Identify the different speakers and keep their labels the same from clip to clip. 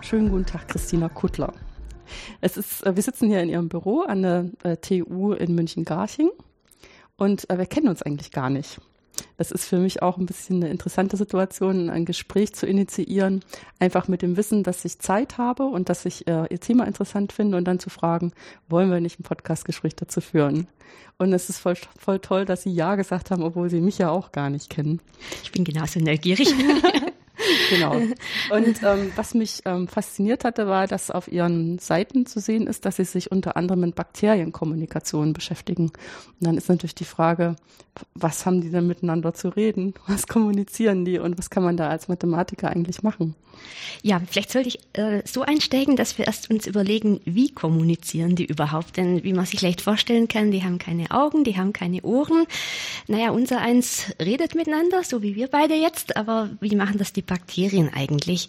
Speaker 1: Schönen guten Tag, Christina Kuttler. Es ist, äh, wir sitzen hier in Ihrem Büro an der äh, TU in München-Garching und äh, wir kennen uns eigentlich gar nicht. Das ist für mich auch ein bisschen eine interessante Situation, ein Gespräch zu initiieren, einfach mit dem Wissen, dass ich Zeit habe und dass ich äh, Ihr Thema interessant finde und dann zu fragen, wollen wir nicht ein Podcastgespräch dazu führen? Und es ist voll, voll toll, dass Sie Ja gesagt haben, obwohl Sie mich ja auch gar nicht kennen.
Speaker 2: Ich bin genauso neugierig.
Speaker 1: Genau. Und ähm, was mich ähm, fasziniert hatte, war, dass auf ihren Seiten zu sehen ist, dass sie sich unter anderem mit Bakterienkommunikation beschäftigen. Und dann ist natürlich die Frage, was haben die denn miteinander zu reden? Was kommunizieren die und was kann man da als Mathematiker eigentlich machen?
Speaker 2: Ja, vielleicht sollte ich äh, so einsteigen, dass wir erst uns überlegen, wie kommunizieren die überhaupt? Denn wie man sich leicht vorstellen kann, die haben keine Augen, die haben keine Ohren. Naja, unser eins redet miteinander, so wie wir beide jetzt, aber wie machen das die Bakterien eigentlich?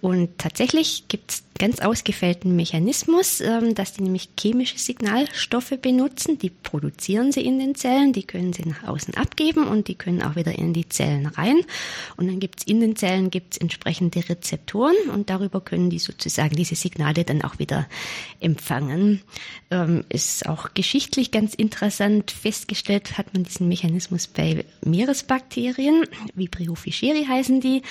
Speaker 2: Und tatsächlich gibt es ganz ausgefällten Mechanismus, ähm, dass die nämlich chemische Signalstoffe benutzen. Die produzieren sie in den Zellen, die können sie nach außen abgeben und die können auch wieder in die Zellen rein. Und dann gibt es in den Zellen gibt's entsprechende Rezeptoren und darüber können die sozusagen diese Signale dann auch wieder empfangen. Ähm, ist auch geschichtlich ganz interessant festgestellt, hat man diesen Mechanismus bei Meeresbakterien, Vibrio fischeri heißen die.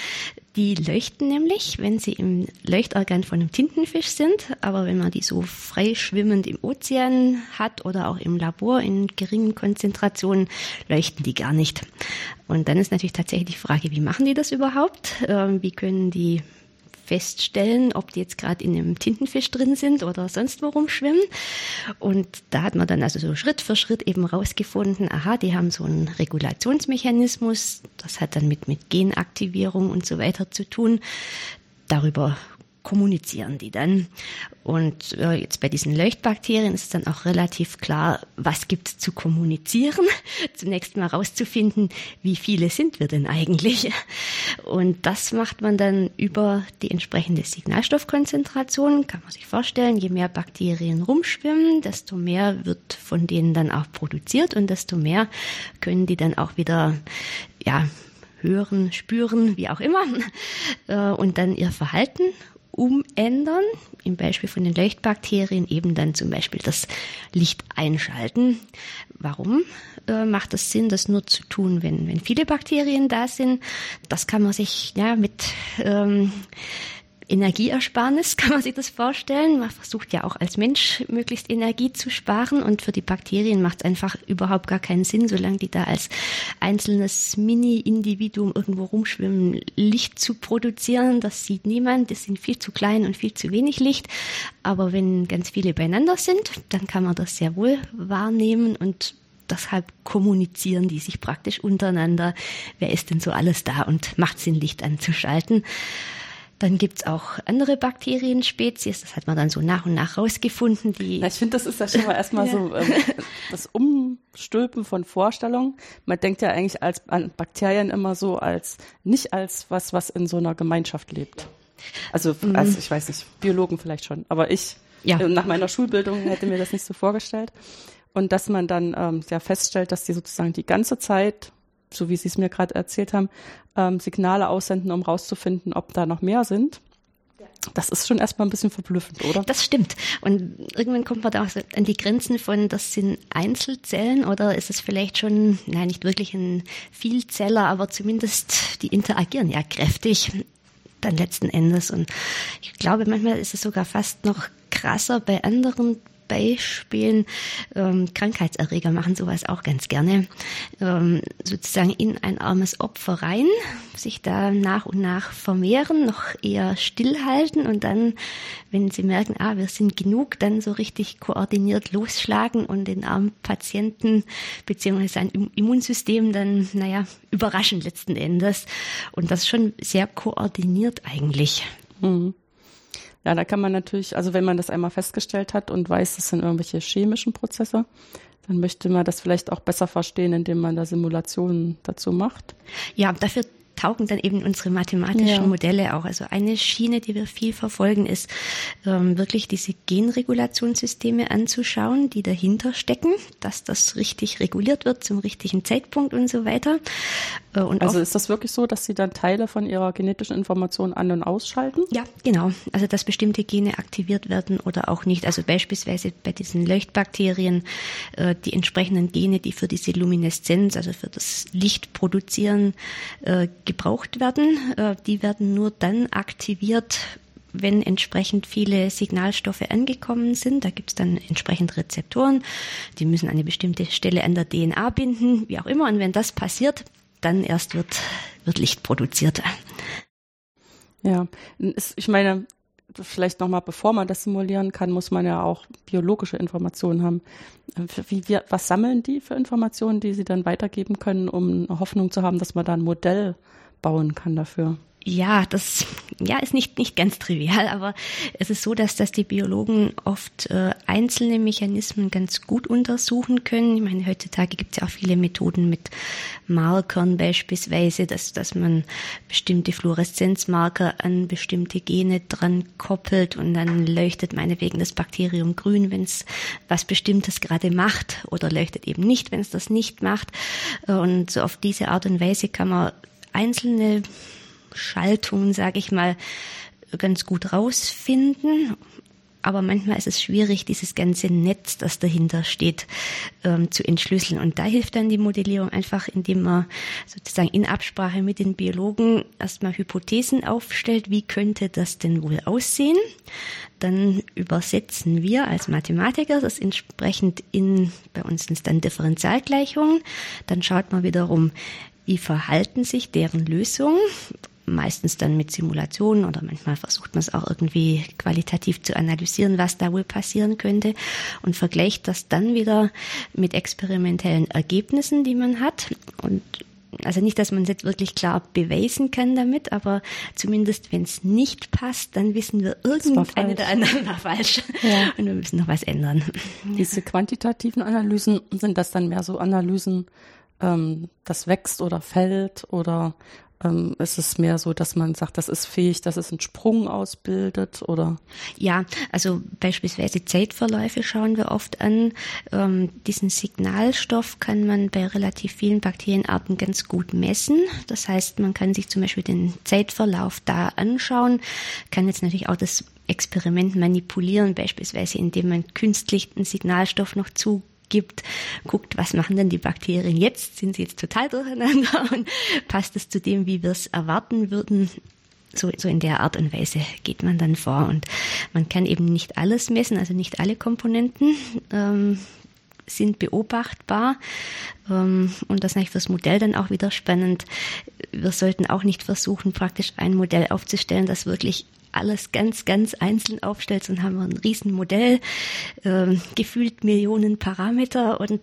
Speaker 2: Die leuchten nämlich, wenn sie im Leuchtorgan von einem Tintenfisch sind, aber wenn man die so frei schwimmend im Ozean hat oder auch im Labor in geringen Konzentrationen, leuchten die gar nicht. Und dann ist natürlich tatsächlich die Frage, wie machen die das überhaupt? Ähm, wie können die feststellen, ob die jetzt gerade in einem Tintenfisch drin sind oder sonst wo rumschwimmen. Und da hat man dann also so Schritt für Schritt eben rausgefunden, aha, die haben so einen Regulationsmechanismus, das hat dann mit, mit Genaktivierung und so weiter zu tun. Darüber kommunizieren die dann. Und äh, jetzt bei diesen Leuchtbakterien ist dann auch relativ klar, was gibt es zu kommunizieren. Zunächst mal rauszufinden, wie viele sind wir denn eigentlich. Und das macht man dann über die entsprechende Signalstoffkonzentration. Kann man sich vorstellen, je mehr Bakterien rumschwimmen, desto mehr wird von denen dann auch produziert und desto mehr können die dann auch wieder, ja, hören, spüren, wie auch immer, äh, und dann ihr Verhalten umändern. Im Beispiel von den Leuchtbakterien eben dann zum Beispiel das Licht einschalten. Warum äh, macht es Sinn, das nur zu tun, wenn, wenn viele Bakterien da sind? Das kann man sich ja mit ähm, Energieersparnis, kann man sich das vorstellen. Man versucht ja auch als Mensch möglichst Energie zu sparen und für die Bakterien macht es einfach überhaupt gar keinen Sinn, solange die da als einzelnes Mini-Individuum irgendwo rumschwimmen, Licht zu produzieren. Das sieht niemand, das sind viel zu klein und viel zu wenig Licht. Aber wenn ganz viele beieinander sind, dann kann man das sehr wohl wahrnehmen und deshalb kommunizieren die sich praktisch untereinander. Wer ist denn so alles da und macht Sinn, Licht anzuschalten? Dann gibt's auch andere Bakterienspezies, das hat man dann so nach und nach rausgefunden. Die
Speaker 1: Na, ich finde, das ist ja schon mal erstmal ja. so ähm, das Umstülpen von Vorstellungen. Man denkt ja eigentlich als, an Bakterien immer so als nicht als was, was in so einer Gemeinschaft lebt. Also, mhm. also ich weiß nicht, Biologen vielleicht schon, aber ich ja. nach meiner Schulbildung hätte mir das nicht so vorgestellt. Und dass man dann ähm, ja feststellt, dass die sozusagen die ganze Zeit so wie Sie es mir gerade erzählt haben, ähm, Signale aussenden, um rauszufinden, ob da noch mehr sind. Das ist schon erstmal ein bisschen verblüffend, oder?
Speaker 2: Das stimmt. Und irgendwann kommt man da auch an die Grenzen von, das sind Einzelzellen oder ist es vielleicht schon, nein, nicht wirklich ein Vielzeller, aber zumindest die interagieren ja kräftig dann letzten Endes. Und ich glaube, manchmal ist es sogar fast noch krasser bei anderen Beispielen. Ähm, Krankheitserreger machen sowas auch ganz gerne. Ähm, sozusagen in ein armes Opfer rein, sich da nach und nach vermehren, noch eher stillhalten und dann, wenn sie merken, ah, wir sind genug, dann so richtig koordiniert losschlagen und den armen Patienten beziehungsweise sein Immunsystem dann, naja, überraschen letzten Endes. Und das schon sehr koordiniert eigentlich. Mhm.
Speaker 1: Ja, da kann man natürlich, also wenn man das einmal festgestellt hat und weiß, das sind irgendwelche chemischen Prozesse, dann möchte man das vielleicht auch besser verstehen, indem man da Simulationen dazu macht.
Speaker 2: Ja, dafür taugen dann eben unsere mathematischen ja. Modelle auch. Also eine Schiene, die wir viel verfolgen, ist ähm, wirklich diese Genregulationssysteme anzuschauen, die dahinter stecken, dass das richtig reguliert wird zum richtigen Zeitpunkt und so weiter.
Speaker 1: Äh, und also ist das wirklich so, dass Sie dann Teile von Ihrer genetischen Information an- und ausschalten?
Speaker 2: Ja, genau. Also dass bestimmte Gene aktiviert werden oder auch nicht. Also beispielsweise bei diesen Leuchtbakterien äh, die entsprechenden Gene, die für diese Lumineszenz, also für das Licht produzieren, äh, gebraucht werden. Äh, die werden nur dann aktiviert, wenn entsprechend viele Signalstoffe angekommen sind. Da gibt es dann entsprechend Rezeptoren, die müssen eine bestimmte Stelle an der DNA binden, wie auch immer. Und wenn das passiert, dann erst wird, wird Licht produziert.
Speaker 1: Ja, ich meine, vielleicht nochmal, bevor man das simulieren kann, muss man ja auch biologische Informationen haben. Wie, wie, was sammeln die für Informationen, die sie dann weitergeben können, um Hoffnung zu haben, dass man da ein Modell bauen kann dafür?
Speaker 2: Ja, das ja, ist nicht, nicht ganz trivial, aber es ist so, dass, dass die Biologen oft äh, einzelne Mechanismen ganz gut untersuchen können. Ich meine, heutzutage gibt es ja auch viele Methoden mit Markern beispielsweise, dass, dass man bestimmte Fluoreszenzmarker an bestimmte Gene dran koppelt und dann leuchtet meinetwegen das Bakterium grün, wenn es was Bestimmtes gerade macht oder leuchtet eben nicht, wenn es das nicht macht. Und so auf diese Art und Weise kann man einzelne Schaltungen, sage ich mal, ganz gut rausfinden. Aber manchmal ist es schwierig, dieses ganze Netz, das dahinter steht, ähm, zu entschlüsseln. Und da hilft dann die Modellierung einfach, indem man sozusagen in Absprache mit den Biologen erstmal Hypothesen aufstellt, wie könnte das denn wohl aussehen. Dann übersetzen wir als Mathematiker das entsprechend in, bei uns sind es dann Differentialgleichungen. Dann schaut man wiederum, wie verhalten sich deren Lösungen meistens dann mit Simulationen oder manchmal versucht man es auch irgendwie qualitativ zu analysieren, was da wohl passieren könnte und vergleicht das dann wieder mit experimentellen Ergebnissen, die man hat und also nicht, dass man es jetzt wirklich klar beweisen kann damit, aber zumindest wenn es nicht passt, dann wissen wir, irgendeine der anderen war falsch ja. und wir müssen noch was ändern.
Speaker 1: Diese quantitativen Analysen, sind das dann mehr so Analysen, ähm, das wächst oder fällt oder ähm, ist es mehr so, dass man sagt, das ist fähig, dass es einen Sprung ausbildet oder?
Speaker 2: Ja, also beispielsweise Zeitverläufe schauen wir oft an. Ähm, diesen Signalstoff kann man bei relativ vielen Bakterienarten ganz gut messen. Das heißt, man kann sich zum Beispiel den Zeitverlauf da anschauen, kann jetzt natürlich auch das Experiment manipulieren, beispielsweise indem man künstlich einen Signalstoff noch zu gibt, guckt, was machen denn die Bakterien jetzt? Sind sie jetzt total durcheinander und passt es zu dem, wie wir es erwarten würden? So, so in der Art und Weise geht man dann vor und man kann eben nicht alles messen, also nicht alle Komponenten ähm, sind beobachtbar ähm, und das ist eigentlich fürs Modell dann auch wieder spannend. Wir sollten auch nicht versuchen, praktisch ein Modell aufzustellen, das wirklich alles ganz, ganz einzeln aufstellst, dann haben wir ein Riesenmodell, äh, gefühlt Millionen Parameter und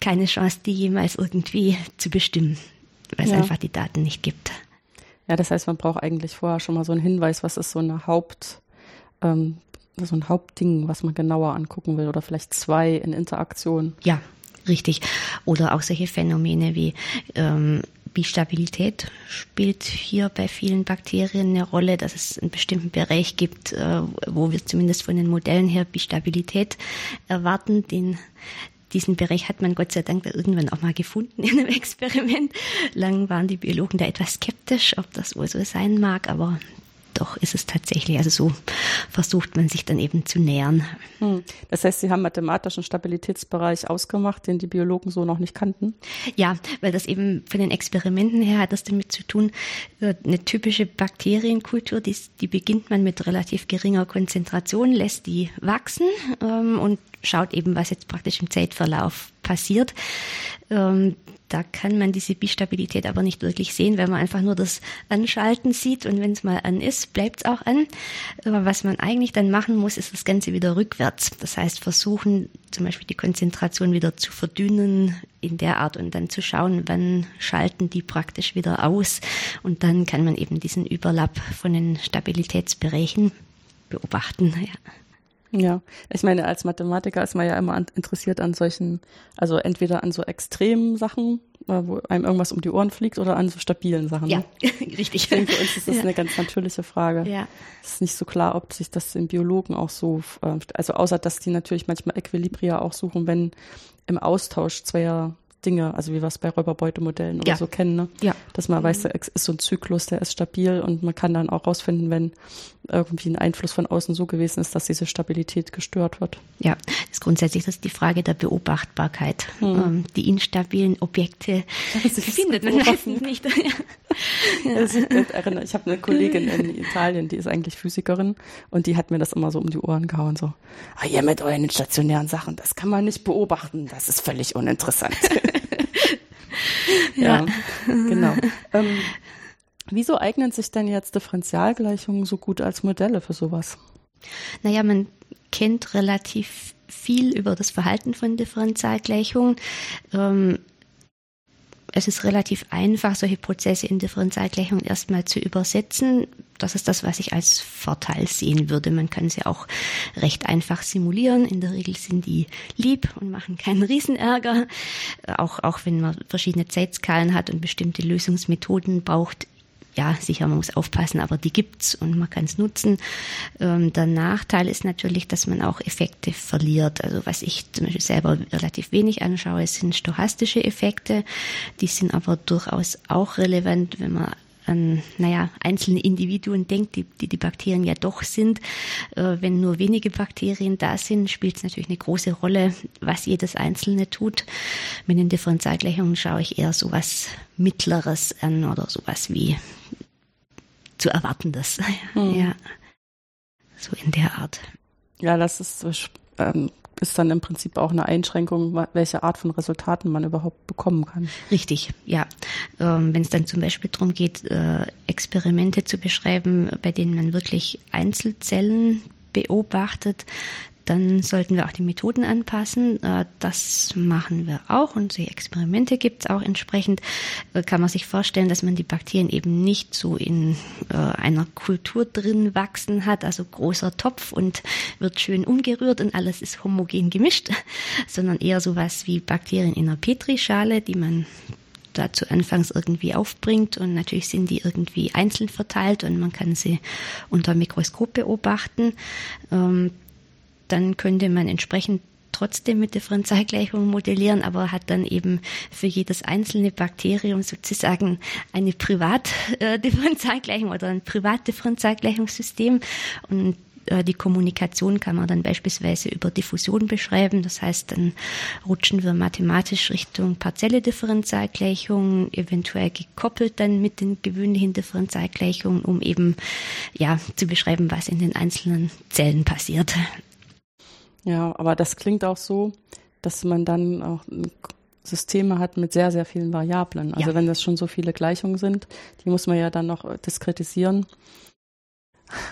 Speaker 2: keine Chance, die jemals irgendwie zu bestimmen, weil es ja. einfach die Daten nicht gibt.
Speaker 1: Ja, das heißt, man braucht eigentlich vorher schon mal so einen Hinweis, was ist so eine Haupt, ähm, so ein Hauptding, was man genauer angucken will oder vielleicht zwei in Interaktion.
Speaker 2: Ja, richtig. Oder auch solche Phänomene wie ähm, Bistabilität spielt hier bei vielen Bakterien eine Rolle, dass es einen bestimmten Bereich gibt, äh, wo wir zumindest von den Modellen her Bistabilität erwarten. Den, diesen Bereich hat man Gott sei Dank irgendwann auch mal gefunden in einem Experiment. Lang waren die Biologen da etwas skeptisch, ob das wohl so sein mag, aber doch ist es tatsächlich, also so versucht man sich dann eben zu nähern.
Speaker 1: Hm. Das heißt, Sie haben mathematischen Stabilitätsbereich ausgemacht, den die Biologen so noch nicht kannten?
Speaker 2: Ja, weil das eben von den Experimenten her hat das damit zu tun, äh, eine typische Bakterienkultur, die, die beginnt man mit relativ geringer Konzentration, lässt die wachsen ähm, und schaut eben, was jetzt praktisch im Zeitverlauf passiert. Ähm, da kann man diese Bistabilität aber nicht wirklich sehen, wenn man einfach nur das Anschalten sieht und wenn es mal an ist, bleibt es auch an. Aber was man eigentlich dann machen muss, ist das Ganze wieder rückwärts. Das heißt, versuchen zum Beispiel die Konzentration wieder zu verdünnen in der Art und dann zu schauen, wann schalten die praktisch wieder aus. Und dann kann man eben diesen Überlapp von den Stabilitätsbereichen beobachten. Ja.
Speaker 1: Ja, ich meine, als Mathematiker ist man ja immer an, interessiert an solchen, also entweder an so extremen Sachen, äh, wo einem irgendwas um die Ohren fliegt, oder an so stabilen Sachen.
Speaker 2: Ja,
Speaker 1: ne?
Speaker 2: richtig.
Speaker 1: Ich denke, für uns ist das ja. eine ganz natürliche Frage.
Speaker 2: Ja.
Speaker 1: Es ist nicht so klar, ob sich das den Biologen auch so, äh, also außer, dass die natürlich manchmal Equilibria auch suchen, wenn im Austausch zweier Dinge, also wie wir es bei Räuberbeutemodellen oder
Speaker 2: Ja.
Speaker 1: so kennen, ne?
Speaker 2: Ja.
Speaker 1: dass man weiß, da ist so ein Zyklus, der ist stabil und man kann dann auch rausfinden, wenn irgendwie ein Einfluss von außen so gewesen ist, dass diese Stabilität gestört wird.
Speaker 2: Ja, das ist grundsätzlich das ist die Frage der Beobachtbarkeit. Ähm, die instabilen Objekte findet man meistens nicht.
Speaker 1: Das erinnert- Ich habe eine Kollegin in Italien, die ist eigentlich Physikerin und die hat mir das immer so um die Ohren gehauen, so, ah, ihr mit euren stationären Sachen, das kann man nicht beobachten, das ist völlig uninteressant. ja, genau. Ähm, wieso eignen sich denn jetzt Differentialgleichungen so gut als Modelle für sowas?
Speaker 2: Naja, man kennt relativ viel über das Verhalten von Differentialgleichungen. Ähm, es ist relativ einfach, solche Prozesse in Differentialgleichungen erstmal zu übersetzen. Das ist das, was ich als Vorteil sehen würde. Man kann sie auch recht einfach simulieren. In der Regel sind die lieb und machen keinen Riesenärger. Auch, auch wenn man verschiedene Zeitskalen hat und bestimmte Lösungsmethoden braucht, ja, sicher, man muss aufpassen, aber die gibt's und man kann es nutzen. Ähm, der Nachteil ist natürlich, dass man auch Effekte verliert. Also was ich zum Beispiel selber relativ wenig anschaue, sind stochastische Effekte. Die sind aber durchaus auch relevant, wenn man an, naja, einzelne Individuen denkt, die, die die Bakterien ja doch sind. Äh, wenn nur wenige Bakterien da sind, spielt es natürlich eine große Rolle, was jedes Einzelne tut. Mit den Differentialgleichungen schaue ich eher sowas Mittleres an oder sowas wie zu erwartendes. Ja. So in der Art.
Speaker 1: Ja, das ist, ähm, ist dann im Prinzip auch eine Einschränkung, welche Art von Resultaten man überhaupt bekommen kann.
Speaker 2: Richtig, ja. Ähm, Wenn es dann zum Beispiel darum geht, äh, Experimente zu beschreiben, bei denen man wirklich Einzelzellen beobachtet, dann sollten wir auch die Methoden anpassen. Äh, Das machen wir auch und solche Experimente gibt es auch entsprechend. Äh, Kann man sich vorstellen, dass man die Bakterien eben nicht so in äh, einer Kultur drin wachsen hat, also großer Topf und wird schön umgerührt und alles ist homogen gemischt, sondern eher sowas wie Bakterien in einer Petrischale, die man dazu anfangs irgendwie aufbringt und natürlich sind die irgendwie einzeln verteilt und man kann sie unter Mikroskop beobachten. Ähm, dann könnte man entsprechend trotzdem mit Differentialgleichungen modellieren, aber hat dann eben für jedes einzelne Bakterium sozusagen eine Privatdifferentialgleichung oder ein Privatdifferentialgleichungssystem und äh, die Kommunikation kann man dann beispielsweise über Diffusion beschreiben. Das heißt, dann rutschen wir mathematisch Richtung partielle Differentialgleichungen, eventuell gekoppelt dann mit den gewöhnlichen Differentialgleichungen, um eben ja zu beschreiben, was in den einzelnen Zellen passiert.
Speaker 1: Ja, aber das klingt auch so, dass man dann auch Systeme hat mit sehr, sehr vielen Variablen. Also
Speaker 2: Ja.
Speaker 1: wenn das schon so viele Gleichungen sind, die muss man ja dann noch äh, diskretisieren.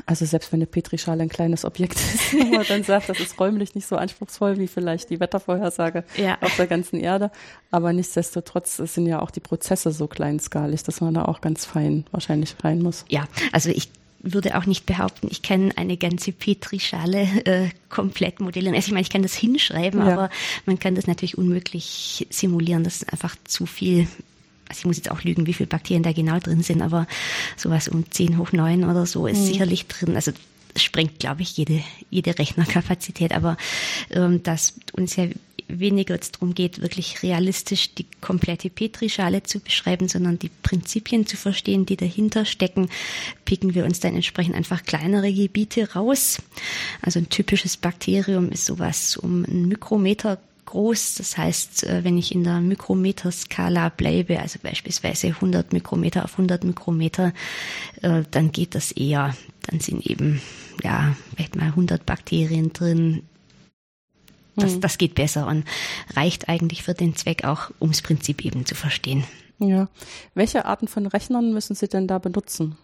Speaker 1: Also selbst wenn eine Petrischale ein kleines Objekt ist, wo man dann sagt, das ist räumlich nicht so anspruchsvoll wie vielleicht die Wettervorhersage
Speaker 2: Ja.
Speaker 1: auf der ganzen Erde. Aber nichtsdestotrotz sind ja auch die Prozesse so kleinskalig, dass man da auch ganz fein wahrscheinlich rein muss.
Speaker 2: Ja, also ich würde auch nicht behaupten, ich kann eine ganze Petrischale äh, komplett modellieren. Also ich meine, ich kann das hinschreiben,
Speaker 1: Ja.
Speaker 2: aber man kann das natürlich unmöglich simulieren. Das ist einfach zu viel. Also ich muss jetzt auch lügen, wie viele Bakterien da genau drin sind, aber sowas um 10 hoch 9 oder so ist sicherlich drin. Also das sprengt, glaube ich, jede, jede Rechnerkapazität. Aber ähm, dass uns ja weniger jetzt darum geht, wirklich realistisch die komplette Petrischale zu beschreiben, sondern die Prinzipien zu verstehen, die dahinter stecken, picken wir uns dann entsprechend einfach kleinere Gebiete raus. Also ein typisches Bakterium ist sowas um einen Mikrometer groß. Das heißt, äh, wenn ich in der Mikrometerskala bleibe, also beispielsweise 100 Mikrometer auf 100 Mikrometer, äh, dann geht das eher. Dann sind eben, ja, vielleicht mal 100 Bakterien drin. Das, das geht besser und reicht eigentlich für den Zweck auch, ums Prinzip eben zu verstehen.
Speaker 1: Ja. Welche Arten von Rechnern müssen Sie denn da benutzen?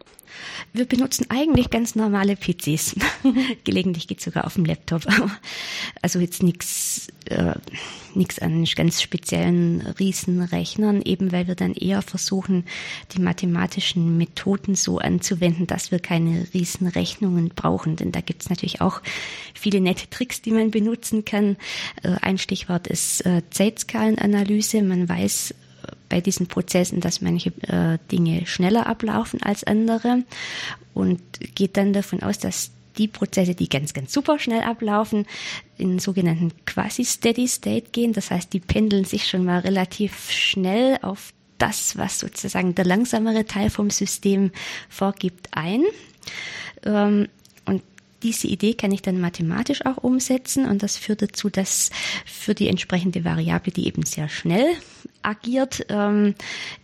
Speaker 2: Wir benutzen eigentlich ganz normale PCs. Gelegentlich geht sogar auf dem Laptop. Also jetzt nichts äh, nichts an ganz speziellen Riesenrechnern, eben weil wir dann eher versuchen, die mathematischen Methoden so anzuwenden, dass wir keine Riesenrechnungen brauchen. Denn da gibt es natürlich auch viele nette Tricks, die man benutzen kann. Äh, ein Stichwort ist äh, Zeitskalenanalyse. Man weiß, bei diesen Prozessen, dass manche äh, Dinge schneller ablaufen als andere und geht dann davon aus, dass die Prozesse, die ganz, ganz super schnell ablaufen, in sogenannten Quasi-Steady-State gehen. Das heißt, die pendeln sich schon mal relativ schnell auf das, was sozusagen der langsamere Teil vom System vorgibt, ein. Ähm, und diese Idee kann ich dann mathematisch auch umsetzen und das führt dazu, dass für die entsprechende Variable, die eben sehr schnell agiert, ähm,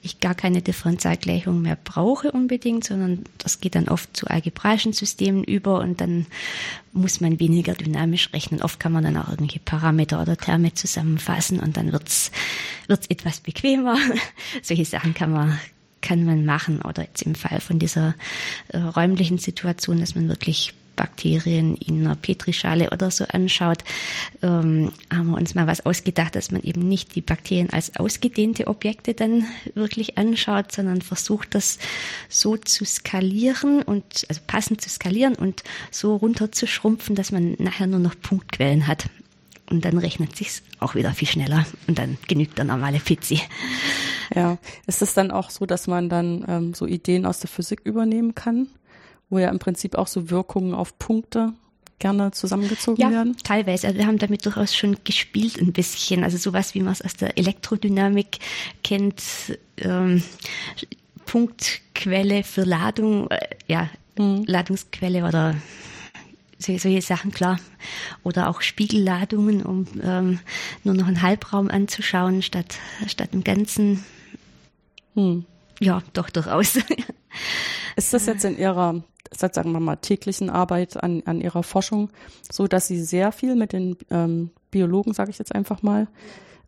Speaker 2: ich gar keine Differentialgleichung mehr brauche unbedingt, sondern das geht dann oft zu algebraischen Systemen über und dann muss man weniger dynamisch rechnen. Oft kann man dann auch irgendwelche Parameter oder Terme zusammenfassen und dann wird's wird's etwas bequemer. Solche Sachen kann man kann man machen oder jetzt im Fall von dieser äh, räumlichen Situation, dass man wirklich Bakterien in einer Petrischale oder so anschaut, ähm, haben wir uns mal was ausgedacht, dass man eben nicht die Bakterien als ausgedehnte Objekte dann wirklich anschaut, sondern versucht, das so zu skalieren und also passend zu skalieren und so runterzuschrumpfen, dass man nachher nur noch Punktquellen hat. Und dann rechnet sich's auch wieder viel schneller und dann genügt der normale PC.
Speaker 1: Ja, ist es dann auch so, dass man dann ähm, so Ideen aus der Physik übernehmen kann? Wo ja im Prinzip auch so Wirkungen auf Punkte gerne zusammengezogen
Speaker 2: ja,
Speaker 1: werden?
Speaker 2: Teilweise. Also wir haben damit durchaus schon gespielt ein bisschen. Also sowas, wie man es aus der Elektrodynamik kennt. Ähm, Punktquelle für Ladung, äh, ja, mhm. Ladungsquelle oder solche Sachen, klar. Oder auch Spiegelladungen, um ähm, nur noch einen Halbraum anzuschauen, statt, statt im Ganzen. Hm. Ja, doch, durchaus.
Speaker 1: Ist das jetzt in Ihrer seit, sagen wir mal, täglichen Arbeit an, an ihrer Forschung, so dass sie sehr viel mit den ähm, Biologen, sage ich jetzt einfach mal,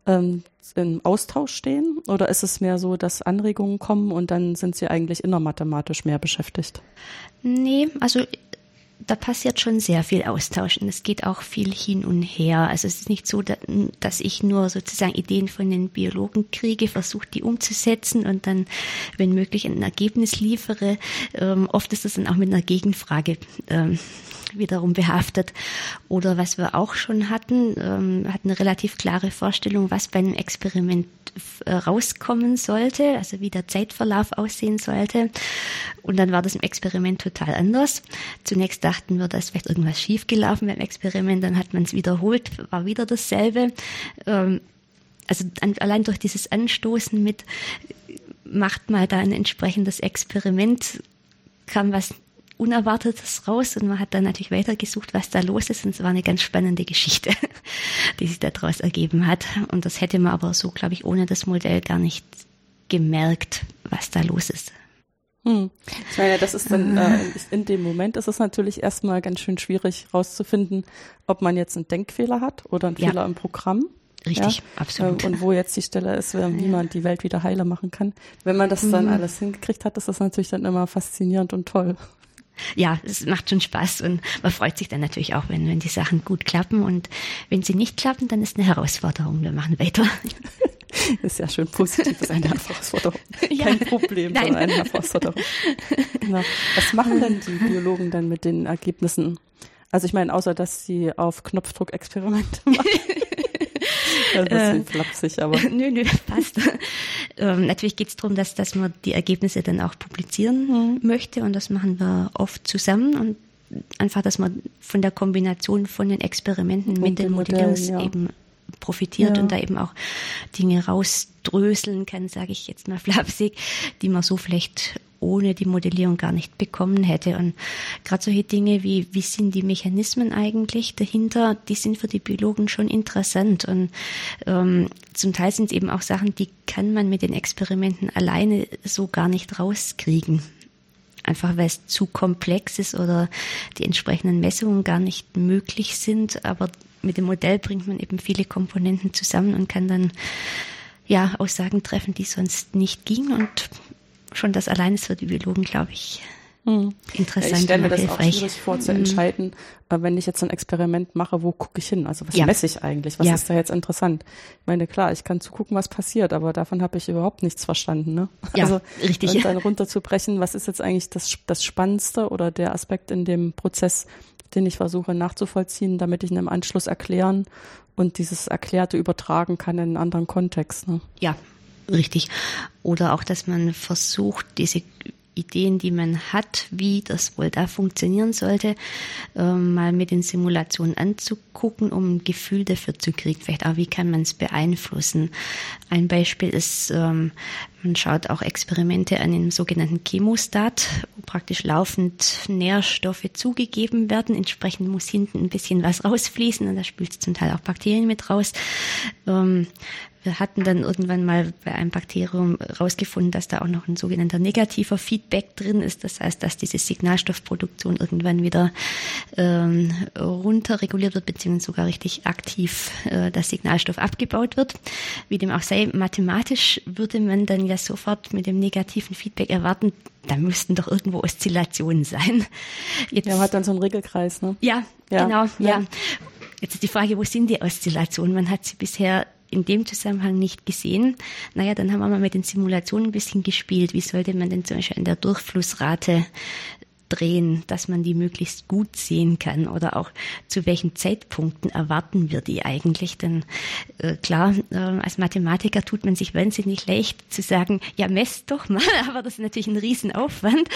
Speaker 1: ähm, im Austausch stehen? Oder ist es mehr so, dass Anregungen kommen und dann sind sie eigentlich innermathematisch mehr beschäftigt?
Speaker 2: Nee, also da passiert schon sehr viel Austausch und es geht auch viel hin und her. Also es ist nicht so, dass ich nur sozusagen Ideen von den Biologen kriege, versuche die umzusetzen und dann, wenn möglich, ein Ergebnis liefere. Ähm, oft ist das dann auch mit einer Gegenfrage ähm, wiederum behaftet. Oder was wir auch schon hatten, ähm, hatten eine relativ klare Vorstellung, was bei einem Experiment äh, rauskommen sollte, also wie der Zeitverlauf aussehen sollte. Und dann war das im Experiment total anders. Zunächst dachten wir, da ist vielleicht irgendwas schiefgelaufen beim Experiment, dann hat man es wiederholt, war wieder dasselbe. Ähm, also allein durch dieses Anstoßen mit, macht mal da ein entsprechendes Experiment, kam was Unerwartetes raus und man hat dann natürlich weitergesucht, was da los ist und es war eine ganz spannende Geschichte, die sich daraus ergeben hat und das hätte man aber so, glaube ich, ohne das Modell gar nicht gemerkt, was da los ist.
Speaker 1: Hm. Ich meine, das ist dann äh, in dem Moment ist es natürlich erstmal ganz schön schwierig rauszufinden, ob man jetzt einen Denkfehler hat oder einen ja. Fehler im Programm.
Speaker 2: Richtig, ja? absolut.
Speaker 1: Und wo jetzt die Stelle ist, wie man die Welt wieder heile machen kann. Wenn man das dann mhm. alles hingekriegt hat, ist das natürlich dann immer faszinierend und toll
Speaker 2: ja, es macht schon Spaß und man freut sich dann natürlich auch, wenn, wenn die Sachen gut klappen. Und wenn sie nicht klappen, dann ist eine Herausforderung. Wir machen weiter.
Speaker 1: Das ist ja schön positiv, das ist eine Herausforderung. Ja. Kein Problem, Nein. sondern eine Herausforderung. Genau. Was machen denn die Biologen dann mit den Ergebnissen? Also ich meine, außer dass sie auf Knopfdruck Experimente machen. Das ist äh, flapsig, aber.
Speaker 2: nö, nö, passt. ähm, natürlich geht es darum, dass, dass man die Ergebnisse dann auch publizieren mhm. möchte und das machen wir oft zusammen und einfach, dass man von der Kombination von den Experimenten und mit den Modellierungs ja. eben profitiert ja. und da eben auch Dinge rausdröseln kann, sage ich jetzt mal flapsig, die man so vielleicht ohne die Modellierung gar nicht bekommen hätte. Und gerade solche Dinge wie, wie sind die Mechanismen eigentlich dahinter, die sind für die Biologen schon interessant. Und ähm, zum Teil sind es eben auch Sachen, die kann man mit den Experimenten alleine so gar nicht rauskriegen. Einfach weil es zu komplex ist oder die entsprechenden Messungen gar nicht möglich sind. Aber mit dem Modell bringt man eben viele Komponenten zusammen und kann dann ja, Aussagen treffen, die sonst nicht gingen und schon das allein ist für die Biologen, glaube ich, hm. interessant.
Speaker 1: Ich stelle mir das hilfreich. auch schwierig vor zu hm. entscheiden, hm. wenn ich jetzt ein Experiment mache, wo gucke ich hin? Also was ja. messe ich eigentlich? Was ja. ist da jetzt interessant? Ich meine, klar, ich kann zugucken, was passiert, aber davon habe ich überhaupt nichts verstanden. Ne?
Speaker 2: Ja, also richtig.
Speaker 1: Und dann runterzubrechen, was ist jetzt eigentlich das, das Spannendste oder der Aspekt in dem Prozess, den ich versuche nachzuvollziehen, damit ich ihn im Anschluss erklären und dieses Erklärte übertragen kann in einen anderen Kontext. Ne?
Speaker 2: Ja, richtig. Oder auch, dass man versucht, diese Ideen, die man hat, wie das wohl da funktionieren sollte, äh, mal mit den Simulationen anzugucken, um ein Gefühl dafür zu kriegen. Vielleicht auch, wie kann man es beeinflussen. Ein Beispiel ist, ähm, man schaut auch Experimente an dem sogenannten Chemostat, wo praktisch laufend Nährstoffe zugegeben werden. Entsprechend muss hinten ein bisschen was rausfließen und da spült zum Teil auch Bakterien mit raus. Wir hatten dann irgendwann mal bei einem Bakterium herausgefunden, dass da auch noch ein sogenannter negativer Feedback drin ist. Das heißt, dass diese Signalstoffproduktion irgendwann wieder ähm, runterreguliert wird, beziehungsweise sogar richtig aktiv äh, das Signalstoff abgebaut wird. Wie dem auch sei, mathematisch würde man dann ja sofort mit dem negativen Feedback erwarten, da müssten doch irgendwo Oszillationen sein.
Speaker 1: Jetzt, ja, man hat dann so einen Regelkreis, ne?
Speaker 2: Ja, ja genau, ja. ja. Jetzt ist die Frage, wo sind die Oszillationen? Man hat sie bisher in dem Zusammenhang nicht gesehen. Naja, dann haben wir mal mit den Simulationen ein bisschen gespielt. Wie sollte man denn zum Beispiel an der Durchflussrate drehen, dass man die möglichst gut sehen kann oder auch zu welchen Zeitpunkten erwarten wir die eigentlich. Denn äh, klar, äh, als Mathematiker tut man sich wahnsinnig leicht zu sagen, ja, messt doch mal, aber das ist natürlich ein Riesenaufwand.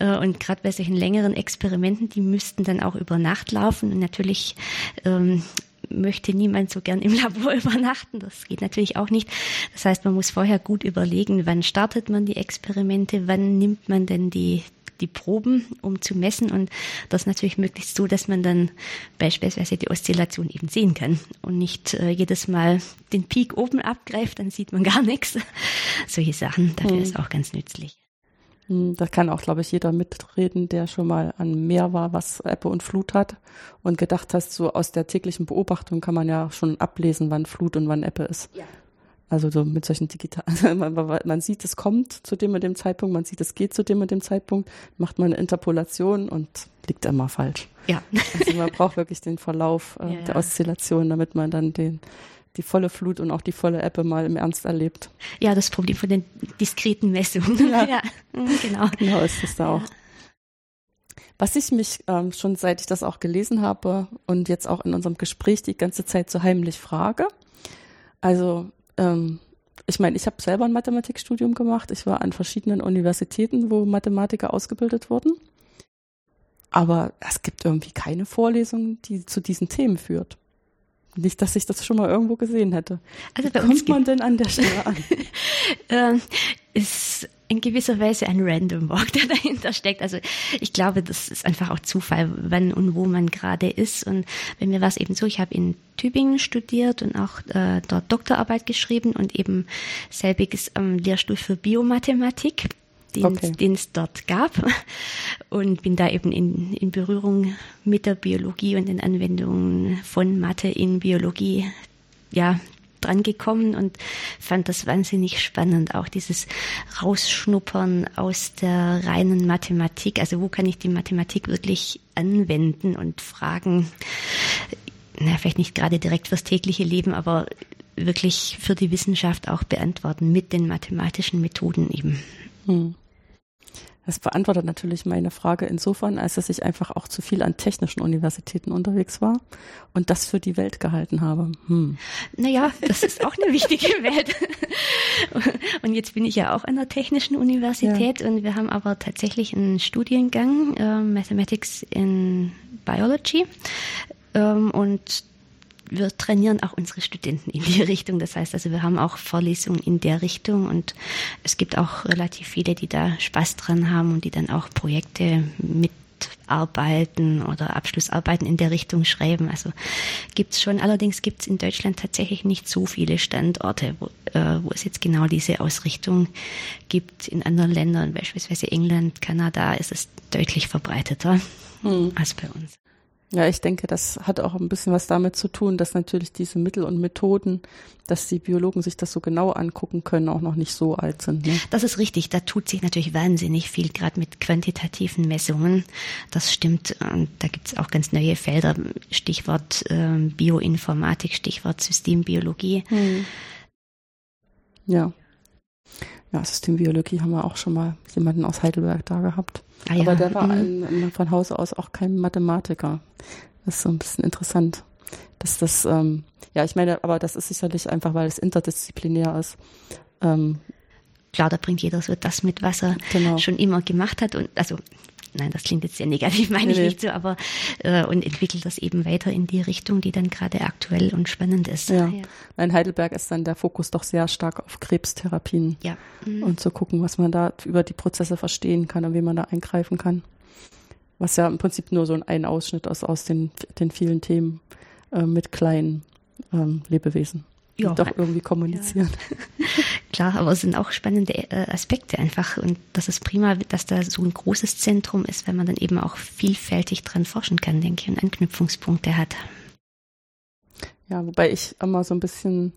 Speaker 2: Äh, und gerade bei solchen längeren Experimenten, die müssten dann auch über Nacht laufen und natürlich ähm, möchte niemand so gern im Labor übernachten. Das geht natürlich auch nicht. Das heißt, man muss vorher gut überlegen, wann startet man die Experimente, wann nimmt man denn die, die Proben, um zu messen und das natürlich möglichst so, dass man dann beispielsweise die Oszillation eben sehen kann und nicht äh, jedes Mal den Peak oben abgreift, dann sieht man gar nichts. Solche Sachen, dafür mhm. ist auch ganz nützlich.
Speaker 1: Hm, da kann auch, glaube ich, jeder mitreden, der schon mal an Meer war, was Ebbe und Flut hat und gedacht hast, so aus der täglichen Beobachtung kann man ja schon ablesen, wann Flut und wann Ebbe ist. Ja. Also so mit solchen digitalen, man, man sieht, es kommt zu dem und dem Zeitpunkt, man sieht, es geht zu dem und dem Zeitpunkt, macht man eine Interpolation und liegt immer falsch.
Speaker 2: Ja.
Speaker 1: Also man braucht wirklich den Verlauf äh, ja, der Oszillation, damit man dann den die volle Flut und auch die volle Ebbe mal im Ernst erlebt.
Speaker 2: Ja, das Problem von den diskreten Messungen. Ja, ja
Speaker 1: genau. Genau ist es da auch. Was ich mich ähm, schon seit ich das auch gelesen habe und jetzt auch in unserem Gespräch die ganze Zeit so heimlich frage, also ähm, ich meine, ich habe selber ein Mathematikstudium gemacht. Ich war an verschiedenen Universitäten, wo Mathematiker ausgebildet wurden. Aber es gibt irgendwie keine Vorlesung, die zu diesen Themen führt. Nicht, dass ich das schon mal irgendwo gesehen hätte. Also bei Wie kommt man denn an der Stelle an?
Speaker 2: ähm, ist in gewisser Weise ein Random Walk, der dahinter steckt. Also ich glaube, das ist einfach auch Zufall, wann und wo man gerade ist. Und bei mir war es eben so, ich habe in Tübingen studiert und auch äh, dort Doktorarbeit geschrieben und eben selbiges am Lehrstuhl für Biomathematik den, okay. es dort gab und bin da eben in, in Berührung mit der Biologie und den Anwendungen von Mathe in Biologie ja dran gekommen und fand das wahnsinnig spannend, auch dieses Rausschnuppern aus der reinen Mathematik. Also wo kann ich die Mathematik wirklich anwenden und Fragen, na, vielleicht nicht gerade direkt fürs tägliche Leben, aber wirklich für die Wissenschaft auch beantworten mit den mathematischen Methoden eben. Hm.
Speaker 1: Das beantwortet natürlich meine Frage insofern, als dass ich einfach auch zu viel an technischen Universitäten unterwegs war und das für die Welt gehalten habe. Hm.
Speaker 2: Naja, das ist auch eine wichtige Welt. Und jetzt bin ich ja auch an der technischen Universität ja. und wir haben aber tatsächlich einen Studiengang, äh, Mathematics in Biology. Ähm, und wir trainieren auch unsere Studenten in die Richtung. Das heißt also, wir haben auch Vorlesungen in der Richtung und es gibt auch relativ viele, die da Spaß dran haben und die dann auch Projekte mitarbeiten oder Abschlussarbeiten in der Richtung schreiben. Also gibt's schon. Allerdings gibt's in Deutschland tatsächlich nicht so viele Standorte, wo, äh, wo es jetzt genau diese Ausrichtung gibt. In anderen Ländern, beispielsweise England, Kanada, ist es deutlich verbreiteter hm. als bei uns.
Speaker 1: Ja, ich denke, das hat auch ein bisschen was damit zu tun, dass natürlich diese Mittel und Methoden, dass die Biologen sich das so genau angucken können, auch noch nicht so alt sind. Ne?
Speaker 2: Das ist richtig. Da tut sich natürlich wahnsinnig viel, gerade mit quantitativen Messungen. Das stimmt. Und da gibt es auch ganz neue Felder. Stichwort äh, Bioinformatik, Stichwort Systembiologie. Hm.
Speaker 1: Ja. Ja, Systembiologie haben wir auch schon mal jemanden aus Heidelberg da gehabt. Ah, ja. Aber der war mhm. ein, von Hause aus auch kein Mathematiker. Das ist so ein bisschen interessant. Dass das, ähm, ja, ich meine, aber das ist sicherlich einfach, weil es interdisziplinär ist. Ähm,
Speaker 2: Klar, da bringt jeder so das mit, was er genau. schon immer gemacht hat. Und also nein, das klingt jetzt sehr negativ, meine nee, ich nicht so, aber äh, und entwickelt das eben weiter in die Richtung, die dann gerade aktuell und spannend ist.
Speaker 1: Ja. ja. In Heidelberg ist dann der Fokus doch sehr stark auf Krebstherapien
Speaker 2: ja. Mhm.
Speaker 1: und zu gucken, was man da über die Prozesse verstehen kann und wie man da eingreifen kann. Was ja im Prinzip nur so ein Ausschnitt ist aus den, den vielen Themen äh, mit kleinen ähm, Lebewesen ja. doch irgendwie kommunizieren.
Speaker 2: Ja. Klar, aber es sind auch spannende äh, Aspekte einfach und das ist prima, dass da so ein großes Zentrum ist, wenn man dann eben auch vielfältig dran forschen kann, denke ich, und Anknüpfungspunkte hat.
Speaker 1: Ja, wobei ich immer so ein bisschen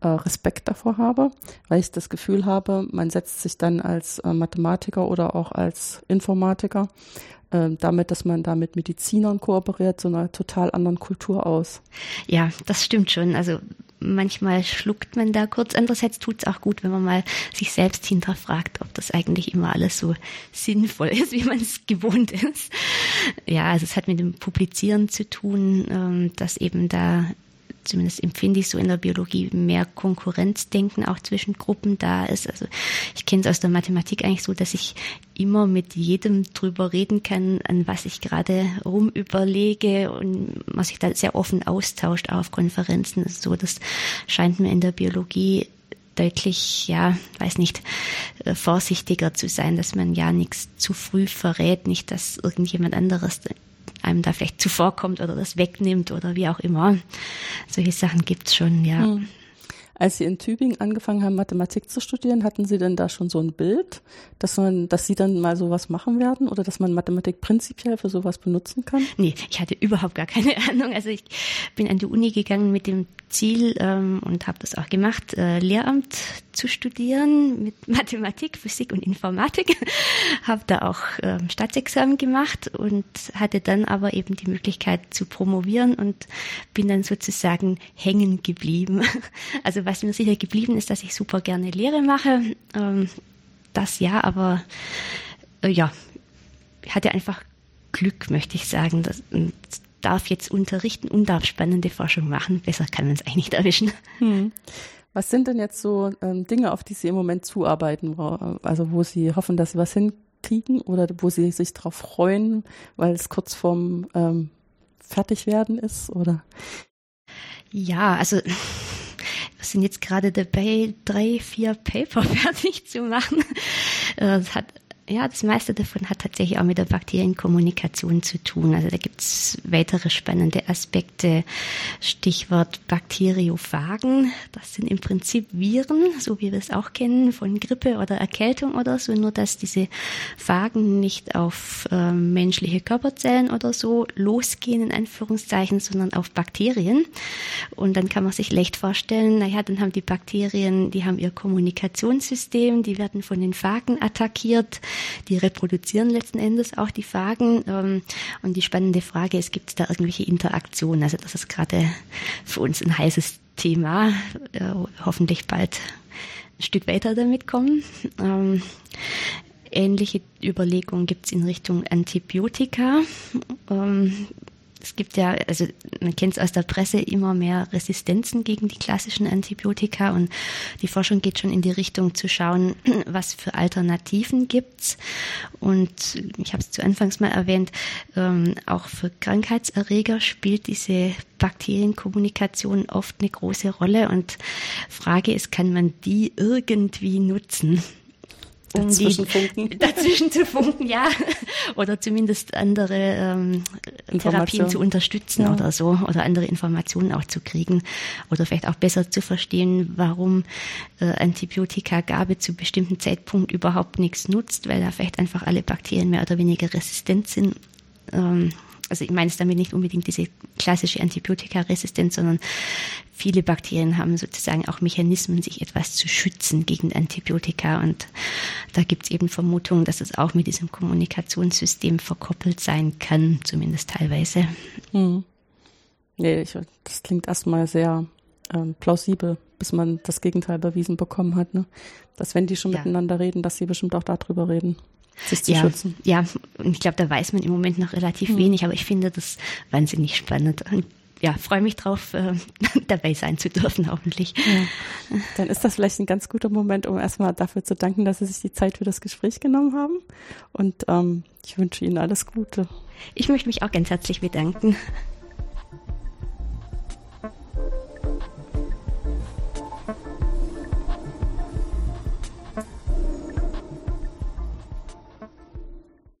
Speaker 1: äh, Respekt davor habe, weil ich das Gefühl habe, man setzt sich dann als äh, Mathematiker oder auch als Informatiker äh, damit, dass man da mit Medizinern kooperiert, so einer total anderen Kultur aus.
Speaker 2: Ja, das stimmt schon. Also manchmal schluckt man da kurz. Andererseits tut es auch gut, wenn man mal sich selbst hinterfragt, ob das eigentlich immer alles so sinnvoll ist, wie man es gewohnt ist. Ja, also es hat mit dem Publizieren zu tun, ähm, dass eben da zumindest empfinde ich so in der Biologie, mehr Konkurrenzdenken auch zwischen Gruppen da ist. Also ich kenne es aus der Mathematik eigentlich so, dass ich immer mit jedem drüber reden kann, an was ich gerade rumüberlege und man sich da sehr offen austauscht auf Konferenzen. So, das scheint mir in der Biologie deutlich, ja, weiß nicht, äh, vorsichtiger zu sein, dass man ja nichts zu früh verrät, nicht, dass irgendjemand anderes einem da vielleicht zuvorkommt oder das wegnimmt oder wie auch immer. Solche Sachen gibt's schon, ja. Hm.
Speaker 1: Als Sie in Tübingen angefangen haben, Mathematik zu studieren, hatten Sie denn da schon so ein Bild, dass man, dass Sie dann mal sowas machen werden oder dass man Mathematik prinzipiell für sowas benutzen kann?
Speaker 2: Nee, ich hatte überhaupt gar keine Ahnung. Also ich bin an die Uni gegangen mit dem Ziel ähm, und habe das auch gemacht, äh, Lehramt zu studieren mit Mathematik, Physik und Informatik. habe da auch ähm, Staatsexamen gemacht und hatte dann aber eben die Möglichkeit zu promovieren und bin dann sozusagen hängen geblieben. Also was mir sicher geblieben ist, dass ich super gerne Lehre mache. Ähm, das ja, aber äh, ja, hatte einfach Glück, möchte ich sagen. Das, darf jetzt unterrichten und darf spannende Forschung machen. Besser kann man es eigentlich nicht erwischen. Hm.
Speaker 1: Was sind denn jetzt so ähm, Dinge, auf die Sie im Moment zuarbeiten? Also wo Sie hoffen, dass Sie was hinkriegen oder wo Sie sich darauf freuen, weil es kurz vorm ähm, Fertigwerden ist? Oder?
Speaker 2: Ja, also wir sind jetzt gerade dabei, drei, vier Paper fertig zu machen. Äh, das hat ja, das meiste davon hat tatsächlich auch mit der Bakterienkommunikation zu tun. Also da gibt es weitere spannende Aspekte. Stichwort Bakteriophagen. Das sind im Prinzip Viren, so wie wir es auch kennen von Grippe oder Erkältung oder so, nur dass diese Phagen nicht auf äh, menschliche Körperzellen oder so losgehen, in Anführungszeichen, sondern auf Bakterien. Und dann kann man sich leicht vorstellen, naja, dann haben die Bakterien, die haben ihr Kommunikationssystem, die werden von den Phagen attackiert die reproduzieren letzten Endes auch die Phagen. Ähm, und die spannende Frage ist, gibt es da irgendwelche Interaktionen? Also das ist gerade für uns ein heißes Thema. Äh, hoffentlich bald ein Stück weiter damit kommen. Ähm, ähnliche Überlegungen gibt es in Richtung Antibiotika. Ähm, es gibt ja, also man kennt es aus der Presse, immer mehr Resistenzen gegen die klassischen Antibiotika und die Forschung geht schon in die Richtung zu schauen, was für Alternativen gibt's. Und ich habe es zu Anfangs mal erwähnt, ähm, auch für Krankheitserreger spielt diese Bakterienkommunikation oft eine große Rolle und Frage ist, kann man die irgendwie nutzen? Um dazwischen funken. dazwischen zu funken, ja. Oder zumindest andere ähm, Therapien zu unterstützen ja. oder so. Oder andere Informationen auch zu kriegen. Oder vielleicht auch besser zu verstehen, warum äh, Antibiotikagabe zu bestimmten Zeitpunkt überhaupt nichts nutzt, weil da vielleicht einfach alle Bakterien mehr oder weniger resistent sind. Ähm, also ich meine es damit nicht unbedingt diese klassische Antibiotikaresistenz, sondern viele Bakterien haben sozusagen auch Mechanismen, sich etwas zu schützen gegen Antibiotika. Und da gibt es eben Vermutungen, dass es auch mit diesem Kommunikationssystem verkoppelt sein kann, zumindest teilweise. Hm.
Speaker 1: Nee, ich, das klingt erstmal sehr ähm, plausibel, bis man das Gegenteil bewiesen bekommen hat. Ne? Dass wenn die schon ja. miteinander reden, dass sie bestimmt auch darüber reden sich zu
Speaker 2: ja,
Speaker 1: schützen.
Speaker 2: Ja, und ich glaube, da weiß man im Moment noch relativ hm. wenig, aber ich finde das wahnsinnig spannend. Und ja, freue mich drauf, äh, dabei sein zu dürfen, hoffentlich. Ja.
Speaker 1: Dann ist das vielleicht ein ganz guter Moment, um erstmal dafür zu danken, dass Sie sich die Zeit für das Gespräch genommen haben. Und ähm, ich wünsche Ihnen alles Gute.
Speaker 2: Ich möchte mich auch ganz herzlich bedanken.